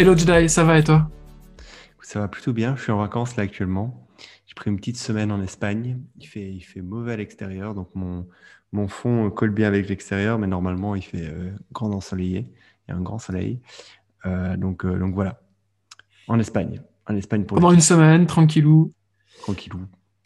Hello Jedi, ça va et toi? Ça va plutôt bien, je suis en vacances là actuellement. J'ai pris une petite semaine en Espagne. Il fait, il fait mauvais à l'extérieur, donc mon, mon fond colle bien avec l'extérieur, mais normalement il fait euh, grand ensoleillé. Il y a un grand soleil. Euh, donc, euh, donc voilà, en Espagne. En Espagne pour Pendant une semaine, tranquillou. Tranquillou.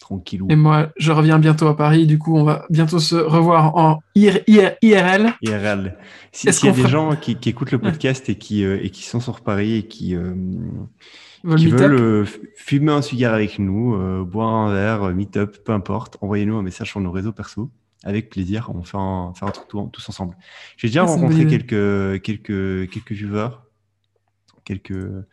Tranquillou. Et moi, je reviens bientôt à Paris. Du coup, on va bientôt se revoir en IRL. IRL. S'il y a des gens qui, écoutent le podcast et, qui, et qui sont sur Paris et qui, qui veulent euh, fumer un cigare avec nous, euh, boire un verre, meet-up, peu importe, envoyez-nous un message sur nos réseaux perso. Avec plaisir, on fait un, truc tous ensemble. J'ai déjà ah, rencontré quelques, quelques, quelques viewers, quelques,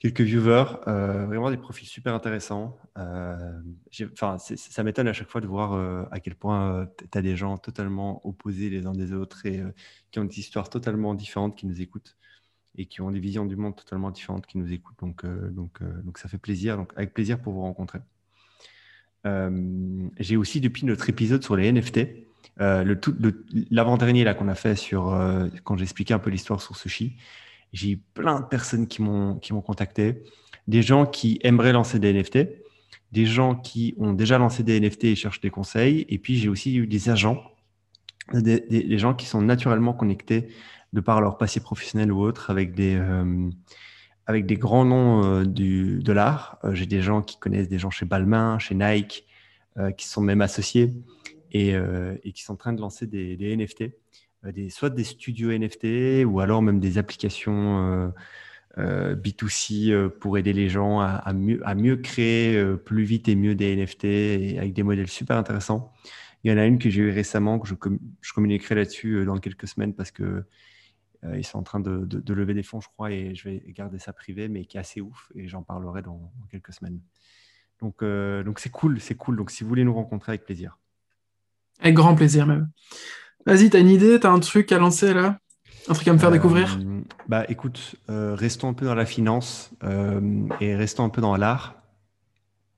quelques viewers, euh, vraiment des profils super intéressants. enfin, ça m'étonne à chaque fois de voir à quel point tu as des gens totalement opposés les uns des autres et qui ont des histoires totalement différentes qui nous écoutent et qui ont des visions du monde totalement différentes qui nous écoutent. Donc, euh, donc, euh, donc ça fait plaisir. Donc, avec plaisir pour vous rencontrer. Euh, j'ai aussi, depuis notre épisode sur les NFT, l'avant-dernier qu'on a fait sur quand j'expliquais un peu l'histoire sur Sushi, j'ai eu plein de personnes qui m'ont contacté, des gens qui aimeraient lancer des NFT, des gens qui ont déjà lancé des NFT et cherchent des conseils, et puis j'ai aussi eu des agents, des, gens qui sont naturellement connectés de par leur passé professionnel ou autre, avec des, euh, avec des grands noms euh, du, de l'art. Euh, j'ai des gens qui connaissent des gens chez Balmain, chez Nike, qui sont même associés et, qui sont en train de lancer des NFT, des, soit des studios NFT ou alors même des applications B2C pour aider les gens à, mieux, créer plus vite et mieux des NFT avec des modèles super intéressants. Il y en a une que j'ai eu récemment, que je, je communiquerai là-dessus dans quelques semaines parce que euh, ils sont en train de, lever des fonds, je crois, et je vais garder ça privé, mais qui est assez ouf, et j'en parlerai dans, quelques semaines. Donc, euh, donc c'est cool, c'est cool. Donc, si vous voulez nous rencontrer, avec plaisir. Avec grand plaisir même. Vas-y, t'as une idée, t'as un truc à lancer là? Un truc à me faire découvrir? euh, Bah, écoute, restons un peu dans la finance et restons un peu dans l'art.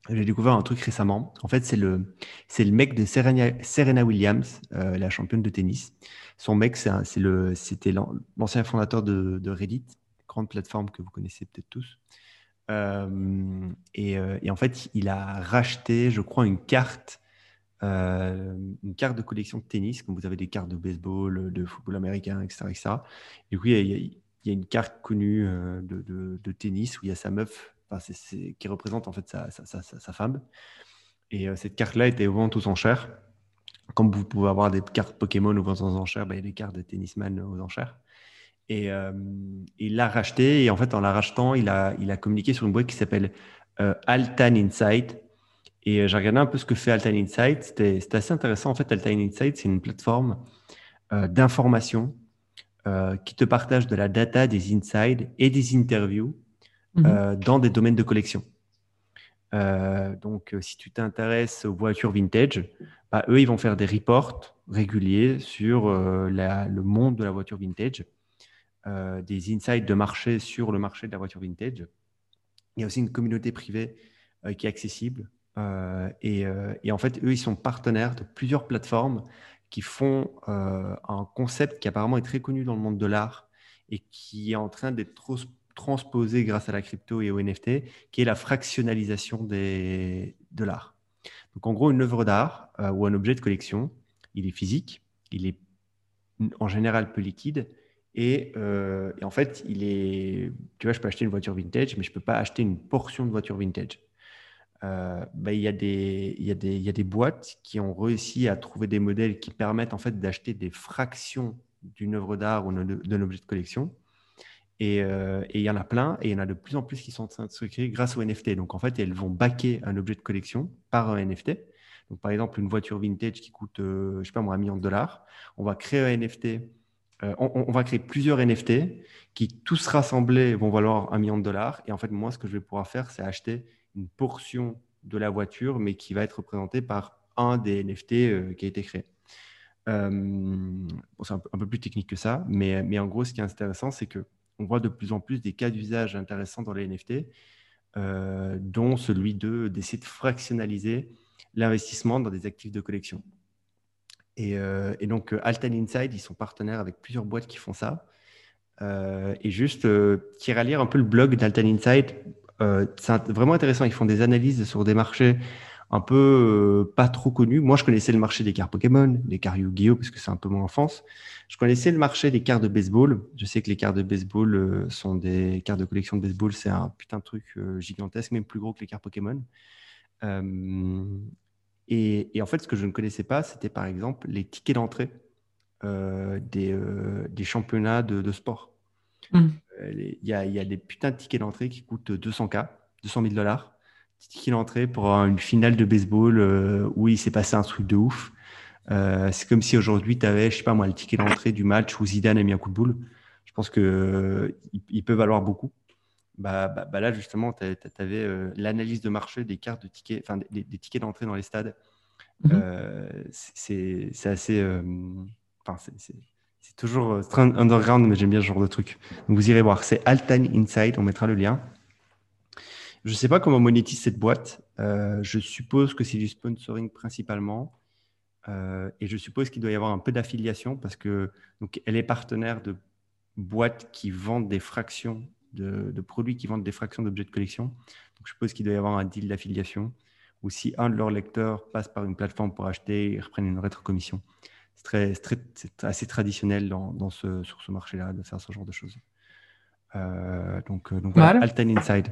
J'ai découvert un truc récemment. En fait, c'est le, c'est le mec de Serena, Williams, la championne de tennis. Son mec, c'est le, c'était l'ancien fondateur de, Reddit, grande plateforme que vous connaissez peut-être tous. Euh, euh, et, en fait, il a racheté, je crois, une carte, euh, une carte de collection de tennis, comme vous avez des cartes de baseball, de football américain, etc. etc. Et puis, il y, a, une carte connue de, tennis où il y a sa meuf, qui représente en fait sa, femme. Et cette carte-là était au vent aux enchères comme vous pouvez avoir des cartes Pokémon aux enchères, ben, il y a des cartes de tennisman aux enchères. Et euh, il l'a racheté. Et en fait, en la rachetant, il a, il a communiqué sur une boîte qui s'appelle euh, Altan Insight. Et euh, j'ai regardé un peu ce que fait Altan Insight. C'était assez intéressant. En fait, Altan Insight, c'est une plateforme d'information qui te partage de la data, des insights et des interviews mhm. dans des domaines de collection. donc, si tu t'intéresses aux voitures vintage, bah, eux, ils vont faire des reports réguliers sur euh, le monde de la voiture vintage, euh, des insights de marché sur le marché de la voiture vintage. Il y a aussi une communauté privée euh, qui est accessible. Et, en fait, eux, ils sont partenaires de plusieurs plateformes qui font un concept qui apparemment est très connu dans le monde de l'art et qui est en train d'être transposé grâce à la crypto et au NFT, qui est la fractionnalisation des, de l'art. Donc en gros, une œuvre d'art euh, ou un objet de collection, il est physique, il est en général peu liquide et, euh, en fait, il est. Tu vois, je peux acheter une voiture vintage, mais je ne peux pas acheter une portion de voiture vintage. Euh, bah, il, y a des, il, y a des, il y a des boîtes qui ont réussi à trouver des modèles qui permettent en fait d'acheter des fractions d'une œuvre d'art ou d'un objet de collection euh, et il y en a plein, et il y en a de plus en plus qui sont en train de se créer grâce au NFT. Donc en fait, elles vont backer un objet de collection par un NFT. Donc par exemple, une voiture vintage qui coûte, euh, je sais pas moi, un million de dollars. On va créer un NFT. Euh, on, va créer plusieurs NFT qui tous rassemblés vont valoir un million de dollars. Et en fait, moi, ce que je vais pouvoir faire, c'est acheter une portion de la voiture, mais qui va être représentée par un des NFT qui a été créé. c'est un, peu plus technique que ça, mais, en gros, ce qui est intéressant, c'est que on voit de plus en plus des cas d'usage intéressants dans les NFT, euh, dont celui d'essayer de fractionnaliser l'investissement dans des actifs de collection. Et, euh, donc, euh, Altan Inside, ils sont partenaires avec plusieurs boîtes qui font ça. et juste qui lire un peu le blog d'Altan Insight. C'est vraiment intéressant. Ils font des analyses sur des marchés un peu pas trop connus. Moi, je connaissais le marché des cartes Pokémon, des cartes Yu-Gi-Oh, parce que c'est un peu mon enfance. Je connaissais le marché des cartes de baseball. Je sais que les cartes de baseball euh, sont des cartes de collection de baseball. C'est un putain de truc euh, gigantesque, même plus gros que les cartes Pokémon. Euh, et, en fait, ce que je ne connaissais pas, c'était par exemple les tickets d'entrée des, des, championnats de, sport. Hmm. Il y, a, y, a des putains de tickets d'entrée qui coûtent 200K, 200 000 dollars. Ticket d'entrée pour une finale de baseball où il s'est passé un truc de ouf. Euh, c'est comme si aujourd'hui, tu avais, je sais pas moi, le ticket d'entrée du match où Zidane a mis un coup de boule. Je pense qu'il euh, il peut valoir beaucoup. Bah, bah, bah là, justement, tu avais euh, l'analyse de marché des cartes de tickets, enfin des, tickets d'entrée dans les stades. Mhm. c'est assez. Enfin, c'est toujours underground, mais j'aime bien ce genre de truc. Donc vous irez voir. C'est Altan Inside, on mettra le lien. Je ne sais pas comment monétise cette boîte. je suppose que c'est du sponsoring principalement. Euh, et je suppose qu'il doit y avoir un peu d'affiliation parce que donc, elle est partenaire de boîtes qui vendent des fractions de, produits qui vendent des fractions d'objets de collection. Donc, je suppose qu'il doit y avoir un deal d'affiliation ou si un de leurs lecteurs passe par une plateforme pour acheter, ils reprennent une rétrocommission. C'est très, très, assez traditionnel dans, dans ce, sur ce marché-là de faire ce genre de choses. Euh, donc, euh, donc voilà, Alten Inside.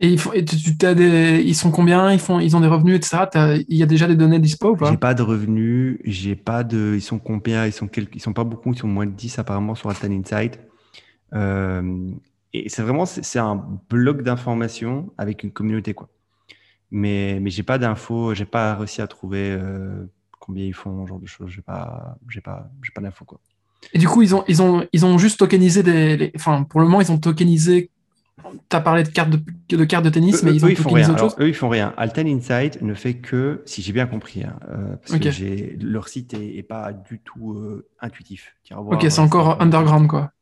Et, ils, font, et tu, as des, ils sont combien? Ils, font, ils ont des revenus, etc. Il y a déjà des données dispo ou pas? J'ai pas de revenus, j'ai pas de. Ils sont combien? Ils sont quelques, ils sont pas beaucoup, ils sont moins de 10 apparemment sur Altan Insight. Euh, et c'est vraiment c'est un bloc d'informations avec une communauté quoi. Mais mais j'ai pas d'infos, j'ai pas réussi à trouver euh, combien ils font, ce genre de choses. J'ai pas j'ai pas j'ai pas d'infos quoi. Et du coup ils ont ils ont ils ont juste tokenisé des, enfin pour le moment ils ont tokenisé tu as parlé de cartes de, de, cartes de tennis, mais ils, ont font rien. eux, ils font rien. Alten Insight ne fait que, si j'ai bien compris, hein, euh, parce que leur site est, pas du tout euh, intuitif. ok, c'est encore underground, quoi.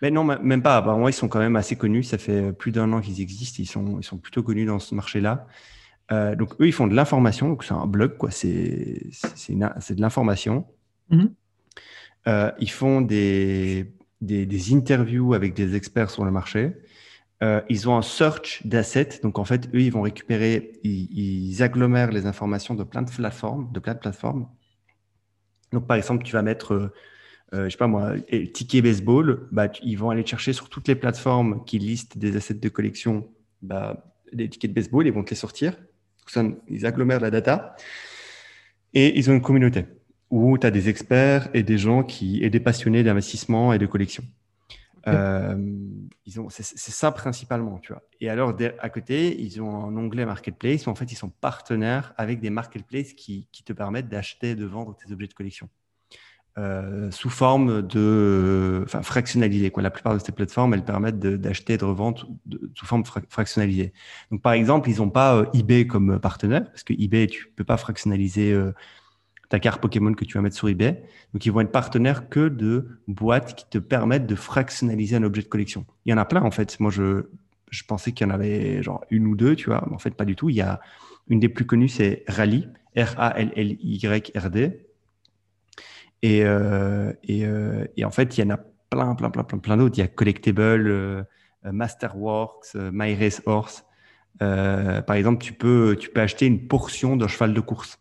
Mais non, même pas. moi, ils sont quand même assez connus. Ça fait plus d'un an qu'ils existent. Ils sont, ils sont plutôt connus dans ce marché-là. Euh, donc, eux, ils font de l'information. Donc, c'est un blog, quoi. C'est de l'information. Mhm. ils font des, des, des, interviews avec des experts sur le marché. Euh, ils ont un search d'assets. Donc, en fait, eux, ils vont récupérer, ils, agglomèrent les informations de plein de plateformes, de plein de plateformes. Donc, par exemple, tu vas mettre, euh, euh je sais pas moi, ticket baseball. Bah, ils vont aller chercher sur toutes les plateformes qui listent des assets de collection, bah, des tickets de baseball. Ils vont te les sortir. Ils agglomèrent la data. Et ils ont une communauté où tu as des experts et des gens qui, et des passionnés d'investissement et de collection. Euh, ils ont, c'est, ça principalement, tu vois. Et alors, à côté, ils ont un onglet marketplace où en fait, ils sont partenaires avec des marketplaces qui, qui te permettent d'acheter et de vendre tes objets de collection. Euh, sous forme de, enfin, fractionnalisé. Quoi. La plupart de ces plateformes, elles permettent d'acheter et de revendre sous forme fractionnalisée. Donc, par exemple, ils n'ont pas euh, eBay comme partenaire, parce que eBay, tu peux pas fractionnaliser ta carte Pokémon que tu vas mettre sur eBay. Donc, ils vont être partenaires que de boîtes qui te permettent de fractionnaliser un objet de collection. Il y en a plein, en fait. Moi, je, je pensais qu'il y en avait genre une ou deux, tu vois. Mais en fait, pas du tout. Il y a une des plus connues, c'est Rally, R-A-L-L-Y-R-D. Et, euh, et, euh, et, en fait, il y en a plein, plein, plein, plein, plein d'autres. Il y a Collectable, euh, Masterworks, My Race Horse. par exemple, tu peux, tu peux acheter une portion d'un cheval de course.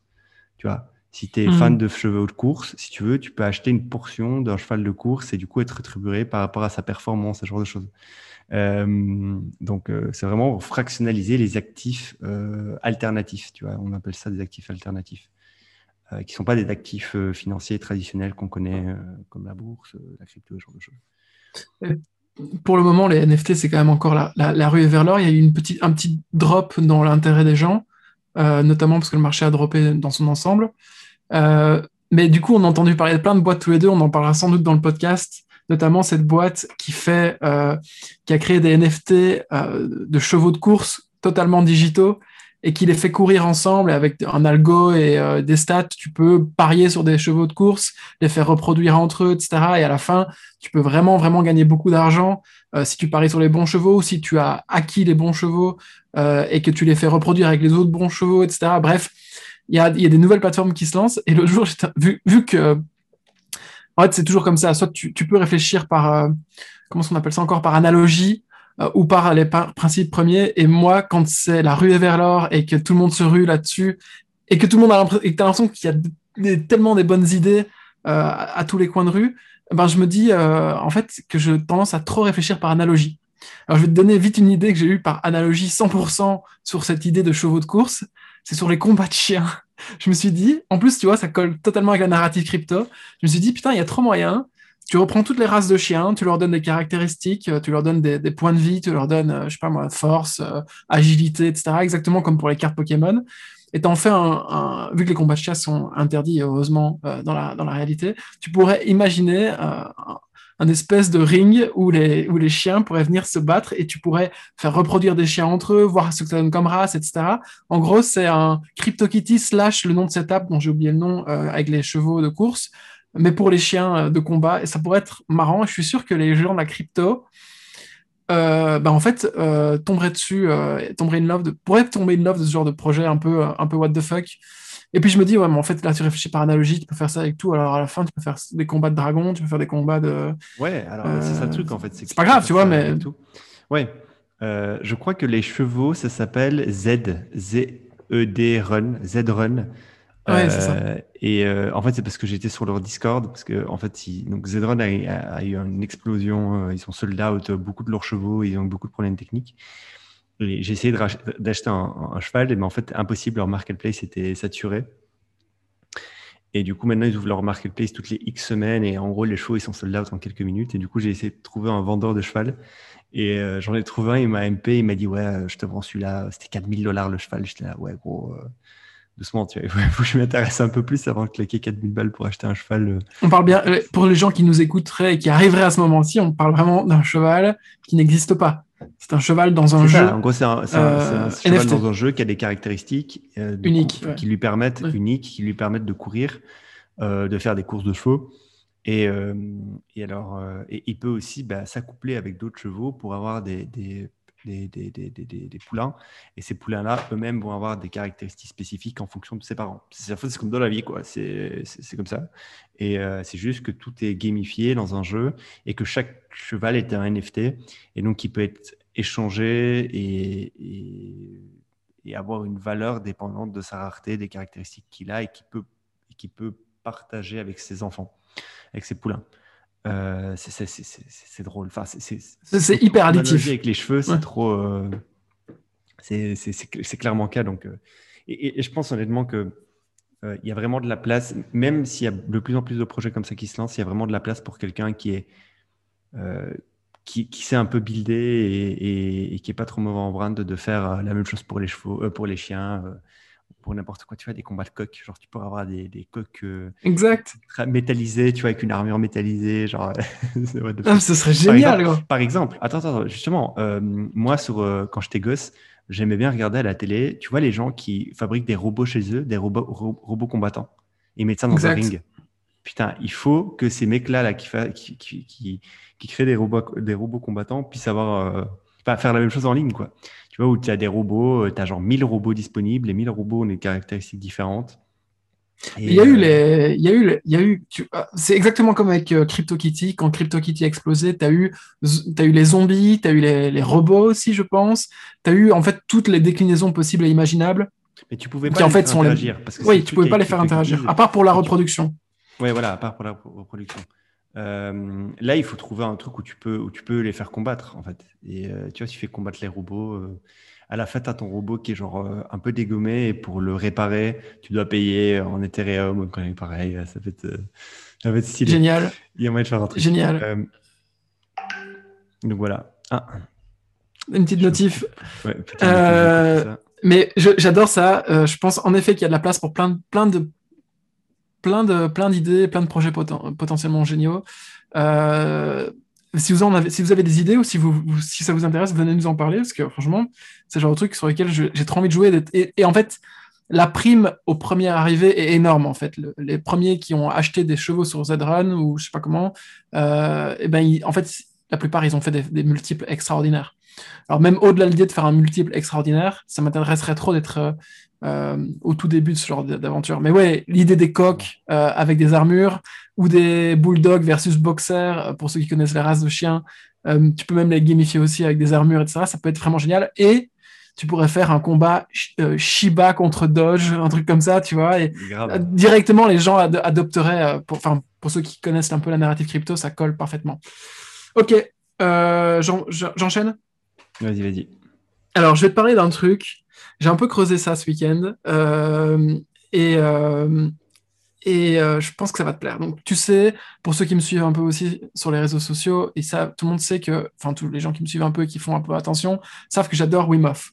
Tu vois, si tu es mm. fan de chevaux de course, si tu veux, tu peux acheter une portion d'un cheval de course et du coup être rétribué par rapport à sa performance, ce genre de choses. Euh, donc, euh, c'est vraiment fractionnaliser les actifs euh, alternatifs. Tu vois, on appelle ça des actifs alternatifs, qui ne sont pas des actifs financiers traditionnels qu'on connaît, comme la bourse, la crypto, ce genre de choses. Pour le moment, les NFT, c'est quand même encore la, la, rue vers l'or. Il y a eu une petite, un petit drop dans l'intérêt des gens, notamment parce que le marché a droppé dans son ensemble. Euh, mais du coup, on a entendu parler de plein de boîtes tous les deux. On en parlera sans doute dans le podcast, notamment cette boîte qui fait, euh, qui a créé des NFT euh, de chevaux de course totalement digitaux et qui les fait courir ensemble avec un algo et des stats. Tu peux parier sur des chevaux de course, les faire reproduire entre eux, etc. Et à la fin, tu peux vraiment, vraiment gagner beaucoup d'argent si tu paries sur les bons chevaux si tu as acquis les bons chevaux et que tu les fais reproduire avec les autres bons chevaux, etc. Bref, il y a, des nouvelles plateformes qui se lancent. Et l'autre jour, vu, que En fait, c'est toujours comme ça. Soit tu, peux réfléchir par, euh, comment on appelle ça encore, par analogie euh, ou par les principes premiers. Et moi, quand c'est la rue vers l'or et que tout le monde se rue là-dessus et que tout le monde a l'impression qu'il y a tellement des bonnes idées à tous les coins de rue, ben, je me dis en fait que je tendance à trop réfléchir par analogie. Alors, je vais te donner vite une idée que j'ai eue par analogie 100% sur cette idée de chevaux de course. C'est sur les combats de chiens. Je me suis dit, en plus, tu vois, ça colle totalement avec la narrative crypto. Je me suis dit, putain, il y a trop moyen. Tu reprends toutes les races de chiens, tu leur donnes des caractéristiques, tu leur donnes des, points de vie, tu leur donnes, euh, je sais pas moi, force, euh, agilité, etc. Exactement comme pour les cartes Pokémon. Et t'en fais un, vu que les combats de chiens sont interdits, heureusement, euh, dans, la, dans la réalité, tu pourrais imaginer un espèce de ring où les, où les chiens pourraient venir se battre et tu pourrais faire reproduire des chiens entre eux, voir ce que ça donne comme race, etc. En gros, c'est un CryptoKitty slash le nom de cette app dont j'ai oublié le nom euh, avec les chevaux de course, mais pour les chiens euh, de combat. Et ça pourrait être marrant. Je suis sûr que les gens de la crypto, euh, bah en fait, tomberaient dessus, tomberaient in love de, pourraient tomber in love de ce genre de projet un peu, un peu what the fuck. Et puis je me dis, ouais, mais en fait, là, tu réfléchis par analogie, tu peux faire ça avec tout. Alors à la fin, tu peux faire des combats de dragons, tu peux faire des combats de. Ouais, alors c'est ça le truc en fait. C'est pas grave, tu vois, mais. Tout. Ouais. Euh, je crois que les chevaux, ça s'appelle Z, Z-E-D Run, Z Run. Euh, et euh, en fait, c'est parce que j'étais sur leur Discord, parce que en fait, donc Zedrun a, eu une explosion, ils sont sold out, beaucoup de leurs chevaux, ils ont beaucoup de problèmes techniques. J'ai essayé d'acheter un, cheval, mais en fait, impossible, leur marketplace était saturé. Et du coup, maintenant, ils ouvrent leur marketplace toutes les X semaines. Et en gros, les chevaux, ils sont sold out en quelques minutes. Et du coup, j'ai essayé de trouver un vendeur de cheval. Et euh, j'en ai trouvé un, il m'a MP, il m'a dit, ouais, je te vends celui-là. C'était 4000 dollars le cheval. J'étais là, ouais, gros, euh, doucement, tu vois. Il faut que je m'intéresse un peu plus avant de claquer 4000 balles pour acheter un cheval. Euh. On parle bien, pour les gens qui nous écouteraient et qui arriveraient à ce moment-ci, on parle vraiment d'un cheval qui n'existe pas. C'est un cheval dans un jeu. En gros, c'est un, euh, cheval dans un jeu qui a des caractéristiques euh, uniques, qui lui permettent uniques, qui lui permettent de courir, euh, de faire des courses de chevaux. Et, et alors, et il peut aussi bah, s'accoupler avec d'autres chevaux pour avoir des, des, des, poulains. Et ces poulains-là, eux-mêmes, vont avoir des caractéristiques spécifiques en fonction de ses parents. C'est comme dans la vie, quoi. C'est comme ça. Et c'est juste que tout est gamifié dans un jeu et que chaque cheval est un NFT. Et donc, il peut être échanger et, avoir une valeur dépendante de sa rareté, des caractéristiques qu'il a et qu'il peut, qui peut partager avec ses enfants, avec ses poulains. Euh, c'est drôle. Enfin, c'est hyper addictif. Avec les cheveux, c'est trop. Euh, c'est clairement le cas. Donc, euh, et, je pense honnêtement que il y a vraiment de la place, même s'il y a de plus en plus de projets comme ça qui se lancent, il y a vraiment de la place pour quelqu'un qui est qui, qui s'est un peu buildé et, et, qui est pas trop mauvais en brand de, faire la même chose pour les chevaux, pour les chiens, pour n'importe quoi. Tu vois, des combats de coqs, genre tu pourrais avoir des, des coqs exact. métallisés, tu vois, avec une armure métallisée, genre. ah, ce serait génial. Par exemple, par exemple attends, attends, justement, moi sur quand j'étais gosse, j'aimais bien regarder à la télé, tu vois, les gens qui fabriquent des robots chez eux, des robots, robots combattants, ils mettent ça dans un ring. Putain, il faut que ces mecs-là là, qui, qui, qui, qui créent des robots, des robots combattants puissent avoir, euh, pas faire la même chose en ligne, quoi. Tu vois, où tu as des robots, euh, tu as genre 1000 robots disponibles, les 1000 robots ont des caractéristiques différentes. il y a eu euh, les, il y a eu, il y a eu, c'est exactement comme avec CryptoKitty. Quand CryptoKitty a explosé, tu as eu, as eu les zombies, tu as eu les, les, robots aussi, je pense. Tu as eu en fait toutes les déclinaisons possibles et imaginables. Mais tu pouvais pas les en fait, faire interagir. Parce que oui, tu pouvais pas les faire interagir, à part pour la reproduction. Oui, voilà, à part pour la reproduction. Euh, là, il faut trouver un truc où tu peux, où tu peux les faire combattre, en fait. Et euh, tu vois, si tu fais combattre les robots, euh, à la fin, tu as ton robot qui est genre un peu dégommé et pour le réparer, tu dois payer en Ethereum. Pareil, ça va être, ça va être stylé. Génial. Il y a moyen de faire un truc. Génial. donc voilà. Ah. Une petite notif. Ouais, mais j'adore ça. je pense en effet qu'il y a de la place pour plein, plein de plein de plein d'idées, plein de projets potentiellement géniaux. Euh, si vous, en avez, si vous avez des idées ou si, ça vous intéresse, venez nous en parler parce que franchement, c'est le genre de truc sur lequel j'ai trop envie de jouer. Et, en fait, la prime aux premiers arrivés est énorme en fait. les premiers qui ont acheté des chevaux sur Zrun ou je sais pas comment, euh, et ben en fait, la plupart ils ont fait des, multiples extraordinaires. Alors même au-delà de l'idée de faire un multiple extraordinaire, ça m'intéresserait trop d'être au tout début de ce genre d'aventure. Mais ouais, l'idée des coqs avec des armures ou des bulldogs versus boxers, pour ceux qui connaissent les races de chiens, tu peux même les gamifier aussi avec des armures, etc. Ça peut être vraiment génial. Et tu pourrais faire un combat Shiba contre Doge, un truc comme ça, tu vois. Et directement, les gens adopteraient, pour, pour ceux qui connaissent un peu la narrative crypto, ça colle parfaitement. Ok, j'enchaîne? Vas-y, vas-y. Alors, je vais te parler d'un truc. J'ai un peu creusé ça ce week-end. Euh, et euh, et euh, je pense que ça va te plaire. Donc, tu sais, pour ceux qui me suivent un peu aussi sur les réseaux sociaux, et ça, tout le monde sait que, enfin, tous les gens qui me suivent un peu et qui font un peu attention, savent que j'adore Wim Hof.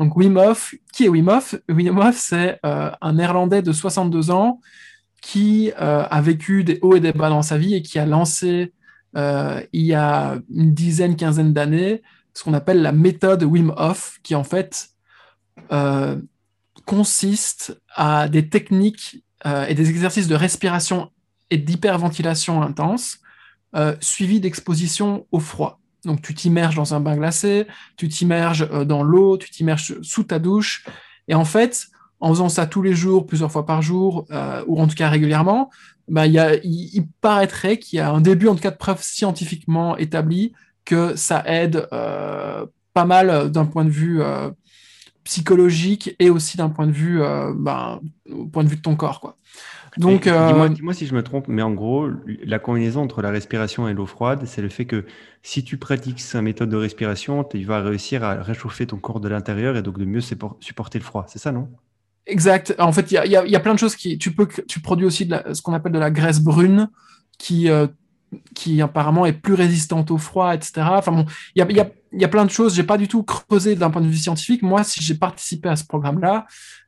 Donc, Wim Hof, qui est Wim Hof? Wim Hof, c'est un Néerlandais de 62 ans qui a vécu des hauts et des bas dans sa vie et qui a lancé, il y a une dizaine, quinzaine d'années, ce qu'on appelle la méthode Wim Hof, qui en fait euh, consiste à des techniques euh, et des exercices de respiration et d'hyperventilation intense, euh, suivis d'exposition au froid. Donc tu t'immerges dans un bain glacé, tu t'immerges dans l'eau, tu t'immerges sous ta douche, et en fait, en faisant ça tous les jours, plusieurs fois par jour, ou en tout cas régulièrement, bah, il, paraîtrait qu'il y a un début, en tout cas, de preuve scientifiquement établie que ça aide euh, pas mal euh, d'un point de vue euh, psychologique et aussi d'un point de vue, ben, au point de vue de ton corps, quoi. Donc, dis-moi, si je me trompe, mais en gros, la combinaison entre la respiration et l'eau froide, c'est le fait que si tu pratiques cette méthode de respiration, tu vas réussir à réchauffer ton corps de l'intérieur et donc de mieux supporter le froid. C'est ça, non? Exact. En fait, il y a, y a, plein de choses qui. Tu, peux, tu produis aussi de ce qu'on appelle de la graisse brune qui qui apparemment est plus résistante au froid, etc. Enfin bon, il y a, y, a, y a, plein de choses. J'ai pas du tout creusé d'un point de vue scientifique. Moi, si j'ai participé à ce programme-là,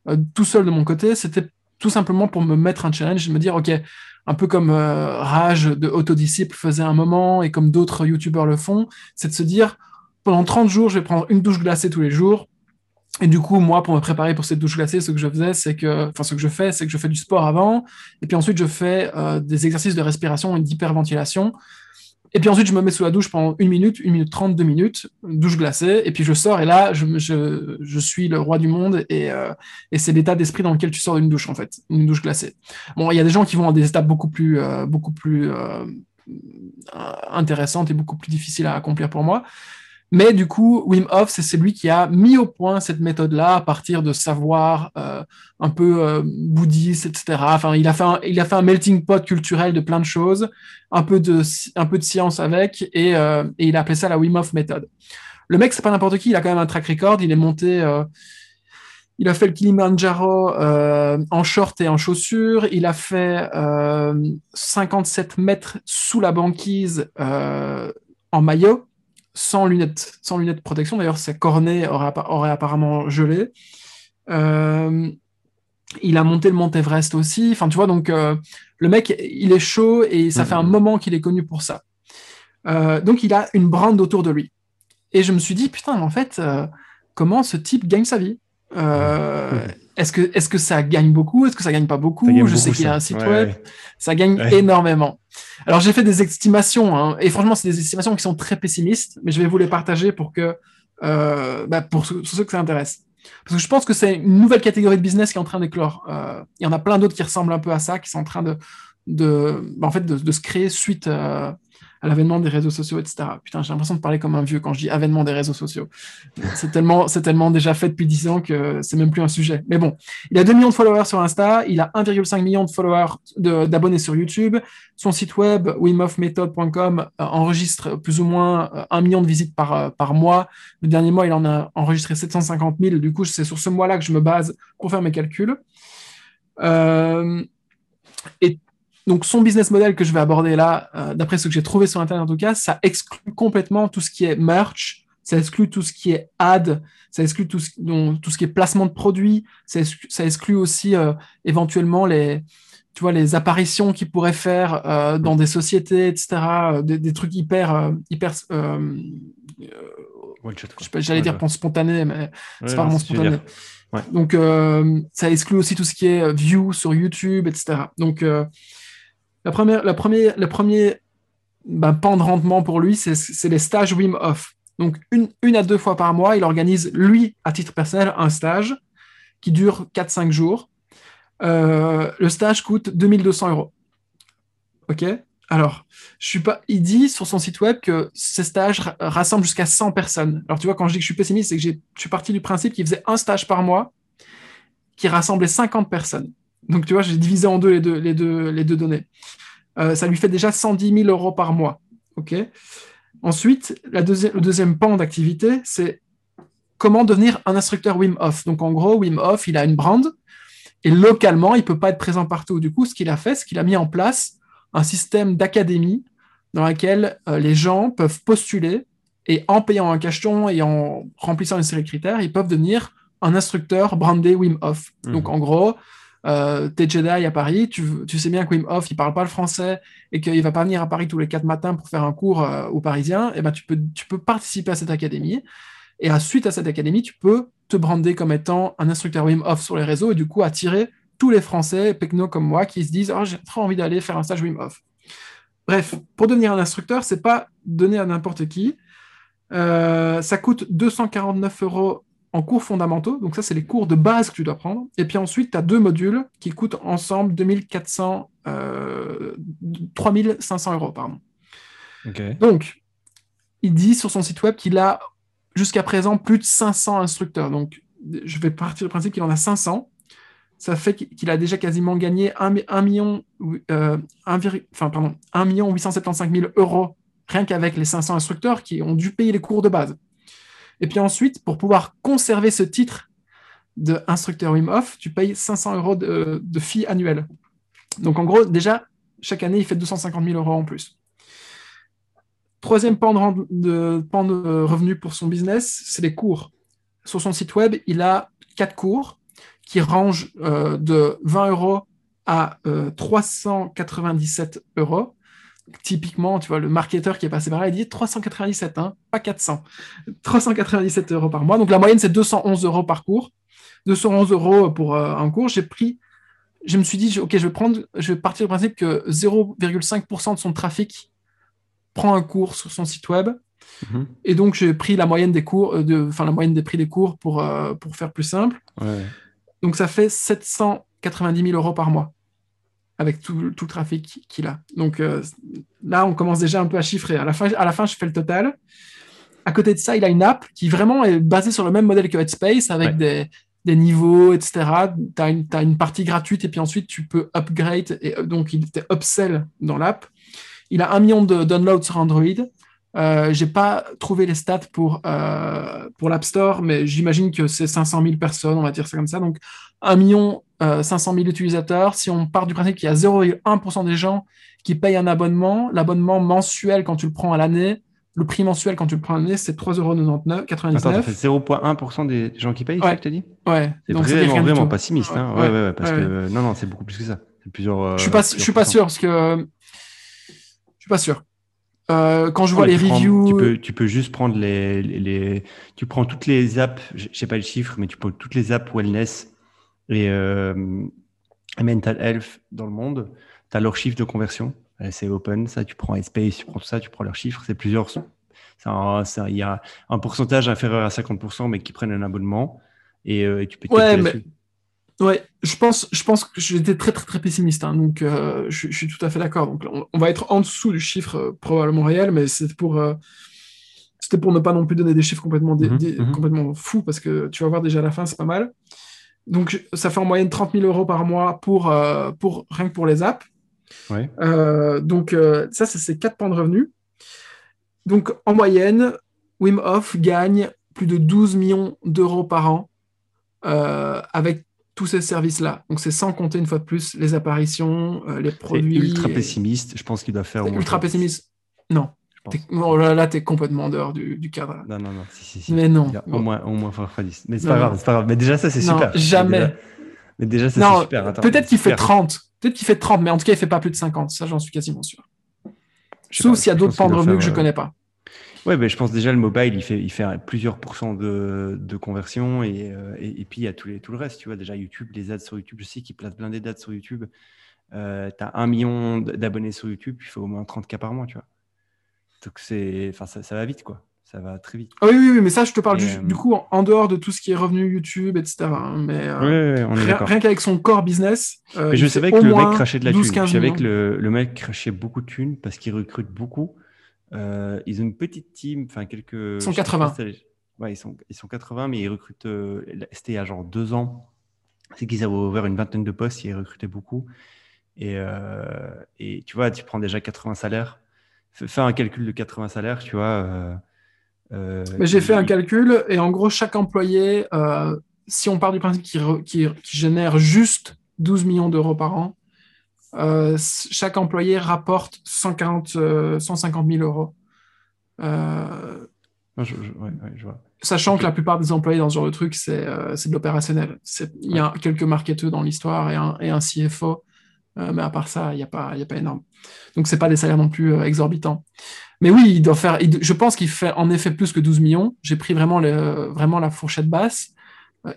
euh, tout seul de mon côté, c'était tout simplement pour me mettre un challenge, me dire, ok, un peu comme euh, Rage de Autodisciple faisait un moment et comme d'autres youtubeurs le font, c'est de se dire, pendant 30 jours, je vais prendre une douche glacée tous les jours et du coup, moi, pour me préparer pour cette douche glacée, ce que je faisais, c'est que, enfin, ce que je fais, c'est que je fais du sport avant, et puis ensuite, je fais euh, des exercices de respiration et d'hyperventilation. Et puis ensuite, je me mets sous la douche pendant une minute, une minute trente, deux minutes, douche glacée, et puis je sors, et là, je, suis le roi du monde, et, euh, et c'est l'état d'esprit dans lequel tu sors d'une douche, en fait, une douche glacée. Bon, il y a des gens qui vont à des étapes beaucoup plus, euh, beaucoup plus intéressantes et beaucoup plus difficiles à accomplir pour moi. Mais du coup, Wim Hof, c'est celui qui a mis au point cette méthode-là à partir de savoir euh, un peu euh, bouddhiste, etc. Enfin, il a, fait un, melting pot culturel de plein de choses, un peu de, science avec, et, euh, et il a appelé ça la Wim Hof méthode. Le mec, c'est pas n'importe qui, il a quand même un track record, il est monté... il a fait le Kilimanjaro en short et en chaussures. Il a fait 57 mètres sous la banquise en maillot sans lunettes, sans lunettes de protection. D'ailleurs, sa cornée aurait, aurait apparemment gelé. Euh, il a monté le Mont Everest aussi. Enfin, tu vois, donc euh, le mec, il est chaud et ça fait un moment qu'il est connu pour ça. Euh, donc, il a une brande autour de lui. Et je me suis dit, putain, en fait, comment ce type gagne sa vie? Est-ce que, est que ça gagne beaucoup? Est-ce que ça gagne pas beaucoup? Je sais qu'il y a un site web. Ça gagne énormément. Alors j'ai fait des estimations, hein, et franchement c'est des estimations qui sont très pessimistes, mais je vais vous les partager pour que euh, bah, pour ceux, que ça intéresse. Parce que je pense que c'est une nouvelle catégorie de business qui est en train d'éclore. Euh, il y en a plein d'autres qui ressemblent un peu à ça, qui sont en train de, de, bah, en fait, de, se créer suite euh, l'avènement des réseaux sociaux, etc. Putain, j'ai l'impression de parler comme un vieux quand je dis avènement des réseaux sociaux. C'est tellement, c'est tellement déjà fait depuis 10 ans que c'est même plus un sujet. Mais bon, il a 2 millions de followers sur Insta, il a 1,5 million de followers d'abonnés sur YouTube. Son site web, wimofmethod.com, euh, enregistre plus ou moins 1 euh, million de visites par, euh, par mois. Le dernier mois, il en a enregistré 750 000. Du coup, c'est sur ce mois-là que je me base pour faire mes calculs. Et donc son business model que je vais aborder là, euh, d'après ce que j'ai trouvé sur Internet en tout cas, ça exclut complètement tout ce qui est merch, ça exclut tout ce qui est ad, ça exclut tout ce, tout ce qui est placement de produits, ça exclut, aussi euh, éventuellement les, tu vois, les apparitions qu'il pourrait faire euh, dans des sociétés, etc., des, trucs hyper, hyper j'allais dire spontané, mais c'est pas vraiment spontané. Donc, ça exclut aussi tout ce qui est view sur YouTube, etc. Donc, la première, le premier bah, pan de rendement pour lui, c'est les stages Wim Hof. Donc, une, une, à deux fois par mois, il organise, lui, à titre personnel, un stage qui dure 4-5 jours. Euh, le stage coûte 2200 euros. OK? Alors, je suis pas. Il dit sur son site web que ces stages rassemblent jusqu'à 100 personnes. Alors, tu vois, quand je dis que je suis pessimiste, c'est que je suis parti du principe qu'il faisait un stage par mois qui rassemblait 50 personnes. Donc, tu vois, j'ai divisé en deux les deux, les deux, les deux données. Euh, ça lui fait déjà 110 000 euros par mois. OK Ensuite, la le deuxième pan d'activité, c'est comment devenir un instructeur Wim Hof. Donc, en gros, Wim Hof, il a une brand et localement, il ne peut pas être présent partout. Du coup, ce qu'il a fait, c'est qu'il a mis en place un système d'académie dans laquelle euh, les gens peuvent postuler et en payant un cacheton et en remplissant une série de critères, ils peuvent devenir un instructeur brandé Wim Hof. Mhm. Donc en gros, euh, es Jedi à Paris, tu, sais bien que Wim Hof, il parle pas le français et qu'il va pas venir à Paris tous les quatre matins pour faire un cours euh, aux Parisiens, et eh ben tu peux, tu peux participer à cette académie. Et à, suite à cette académie, tu peux te brander comme étant un instructeur Wim Hof sur les réseaux et du coup attirer tous les Français, pecno comme moi, qui se disent oh, j'ai trop envie d'aller faire un stage Wim Hof. Bref, pour devenir un instructeur, c'est pas donné à n'importe qui. Euh, ça coûte 249 euros en cours fondamentaux. Donc ça, c'est les cours de base que tu dois prendre. Et puis ensuite, tu as deux modules qui coûtent ensemble 2400, euh, 3500 euros. Pardon. Donc, il dit sur son site web qu'il a jusqu'à présent plus de 500 instructeurs. Donc, je vais partir du principe qu'il en a 500 ça fait qu'il a déjà quasiment gagné 1, million, euh, enfin, pardon, 1 million 875 000 euros rien qu'avec les 500 instructeurs qui ont dû payer les cours de base. Et puis ensuite, pour pouvoir conserver ce titre d'instructeur Wim Hof, tu payes 500 euros de, de fee annuelle. Donc en gros, déjà, chaque année, il fait 250 000 euros en plus. Troisième pan de, de, pan de revenus pour son business, c'est les cours. Sur son site web, il a quatre cours qui range euh, de 20 euros à 397 euh, euros. Typiquement, tu vois, le marketeur qui est passé par là, il dit 397, hein, pas 400. 397 euros par mois. Donc la moyenne, c'est 211 euros par cours. 211 euros pour euh, un cours. J'ai pris, je me suis dit, OK, je vais, prendre, je vais partir du principe que 0,5% de son trafic prend un cours sur son site web. Mhm. Et donc, j'ai pris la moyenne des cours, de, enfin, la moyenne des prix des cours pour, pour faire plus simple. Ouais. Donc ça fait 790 000 euros par mois avec tout, le trafic qu'il a. Donc euh, là, on commence déjà un peu à chiffrer. À la, fin, à la fin, je fais le total. À côté de ça, il a une app qui vraiment est basée sur le même modèle que Headspace avec des, niveaux, etc. Tu as, as, une partie gratuite et puis ensuite tu peux upgrade. Et euh, donc, il était upsell dans l'app. Il a un million de downloads sur Android. Euh, j'ai pas trouvé les stats pour, euh, pour l'App Store, mais j'imagine que c'est 500 000 personnes, on va dire ça comme ça. Donc, 1 million 500 000 utilisateurs. Si on part du principe qu'il y a 0,1% des gens qui payent un abonnement, l'abonnement mensuel quand tu le prends à l'année, le prix mensuel quand tu le prends à l'année, c'est 3,99 Attends, ça fait 0,1% des gens qui payent, ouais. que tu as dit? Ouais. C'est vraiment, vraiment pessimiste. Hein. Ouais, ouais, parce que non, non, c'est beaucoup plus que ça. Plusieurs, je suis pas, je suis pas sûr parce que je suis pas sûr. Euh, quand je vois les reviews. tu, peux, tu peux juste prendre les, les, Tu prends toutes les apps, je sais pas le chiffre, mais tu prends toutes les apps wellness et euh, mental health dans le monde. Tu as leur chiffre de conversion. Euh, c'est open, ça. Tu prends Space, tu prends tout ça, tu prends leurs chiffres. C'est plusieurs. Il y a un pourcentage inférieur à 50%, mais qui prennent un abonnement. Et, et tu peux ouais, mais Ouais, je pense, je pense que j'étais très très très pessimiste, hein, donc euh, je, suis tout à fait d'accord. Donc on, va être en dessous du chiffre euh, probablement réel, mais c'est pour euh, c'était pour ne pas non plus donner des chiffres complètement mhm, mhm. complètement fous parce que tu vas voir déjà à la fin c'est pas mal. Donc ça fait en moyenne 30 000 euros par mois pour pour rien que pour les apps. Ouais. donc ça c'est ces quatre points de revenus. Donc en moyenne, Wim Hof gagne plus de 12 millions d'euros par an avec tous ces services-là. Donc c'est sans compter une fois de plus les apparitions, euh, les produits. Ultra pessimiste. Je pense qu'il doit faire. Ultra pessimiste? Non. Oh là, là tu es complètement dehors du, du, cadre. Non, non, non. Si, si, Mais non. au moins, au moins Mais c'est pas, grave, pas grave. Mais déjà, ça, c'est super. Jamais. Mais déjà, ça, c'est super. Peut-être qu'il fait 30. Peut-être qu'il fait 30, mais en tout cas, il fait pas plus de 50. Ça, j'en suis quasiment sûr. Sauf s'il y a d'autres pans de revenus que je connais pas. Ouais, ben, je pense déjà le mobile, il fait, il fait plusieurs pourcents de, de conversion et, euh, et, et, puis il y a tout, les, tout le reste. Tu vois, déjà YouTube, les ads sur YouTube, je sais qu'ils placent plein d'ads sur YouTube. Euh, tu as un million d'abonnés sur YouTube, il faut au moins 30K par mois, tu vois. Donc c'est, enfin, ça, ça, va vite, quoi. Ça va très vite. Ah oui, oui, oui, mais ça, je te parle du, euh, du coup en, en dehors de tout ce qui est revenu YouTube, etc. hein, mais euh, on est rien, qu'avec son core business, Mais je savais que le mec crachait de la 12, thune. 15 Je savais que le, le mec crachait beaucoup de thunes parce qu'il recrute beaucoup. Euh, ils ont une petite team, enfin quelques. Ils sont je sais pas 80. si t'as- Ouais, ils sont, ils sont 80, mais ils recrutent. euh, C'était il y a genre deux ans. C'est qu'ils avaient ouvert une vingtaine de postes et ils recrutaient beaucoup. Et, euh, et tu vois, tu prends déjà 80 salaires. Fais un calcul de 80 salaires, tu vois. euh, Mais j'ai fait un calcul et en gros, chaque employé, si on part du principe qu'il qu'il- qu'il génère juste 12 millions d'euros par an, euh, chaque employé rapporte 140, euh, 150 000 euros. Euh, Non, je- je- ouais, ouais, je vois. sachant que la plupart des employés dans ce genre de truc, c'est euh, de l'opérationnel. Il y a quelques marketeurs dans l'histoire et un, et un CFO, mais à part ça, il n'y a, pas- y a pas énorme. Donc, c'est pas des salaires non plus exorbitants. Mais oui, il doit faire. il- je pense qu'il fait en effet plus que 12 millions. J'ai pris vraiment, le, vraiment la fourchette basse.